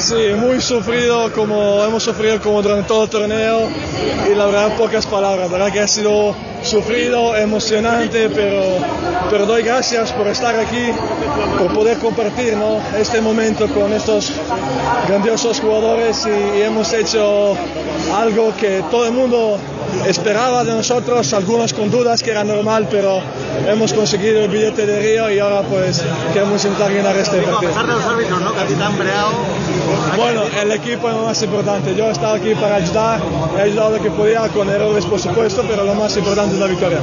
sí, muy sufrido como hemos sufrido como durante todo el torneo y la verdad pocas palabras, la verdad que ha sido sufrido, emocionante, pero, pero doy gracias por estar aquí, por poder compartir ¿no? este momento con estos grandiosos jugadores y, y hemos hecho algo que todo el mundo esperaba de nosotros, algunos con dudas que era normal, pero hemos conseguido el billete de Río y ahora pues queremos intentar ganar este A partido. pesar de los árbitros, ¿no? Que a breado. El equipo es lo más importante. Yo he estado aquí para ayudar, he ayudado lo que podía con errores por supuesto, pero lo más importante es la victoria.